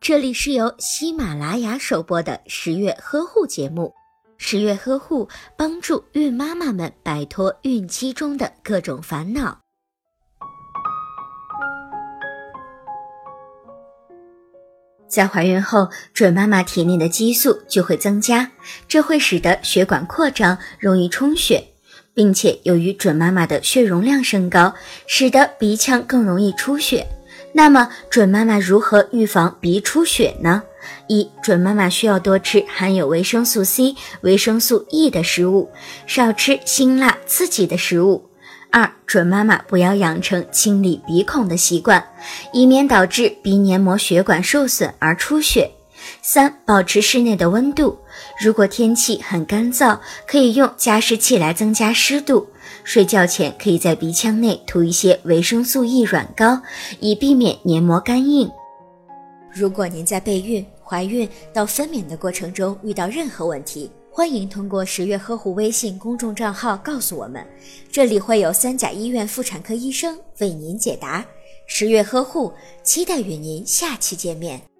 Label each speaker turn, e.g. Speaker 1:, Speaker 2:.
Speaker 1: 这里是由喜马拉雅首播的十月呵护节目。十月呵护帮助孕妈妈们摆脱孕期中的各种烦恼。在怀孕后，准妈妈体内的激素就会增加，这会使得血管扩张，容易充血，并且由于准妈妈的血容量升高，使得鼻腔更容易出血。那么，准妈妈如何预防鼻出血呢？一、准妈妈需要多吃含有维生素 C、维生素 E 的食物，少吃辛辣刺激的食物。二、准妈妈不要养成清理鼻孔的习惯，以免导致鼻黏膜血管受损而出血。三、保持室内的温度，如果天气很干燥，可以用加湿器来增加湿度。睡觉前可以在鼻腔内涂一些维生素 E 软膏，以避免黏膜干硬。如果您在备孕、怀孕到分娩的过程中遇到任何问题，欢迎通过十月呵护微信公众账号告诉我们，这里会有三甲医院妇产科医生为您解答。十月呵护，期待与您下期见面。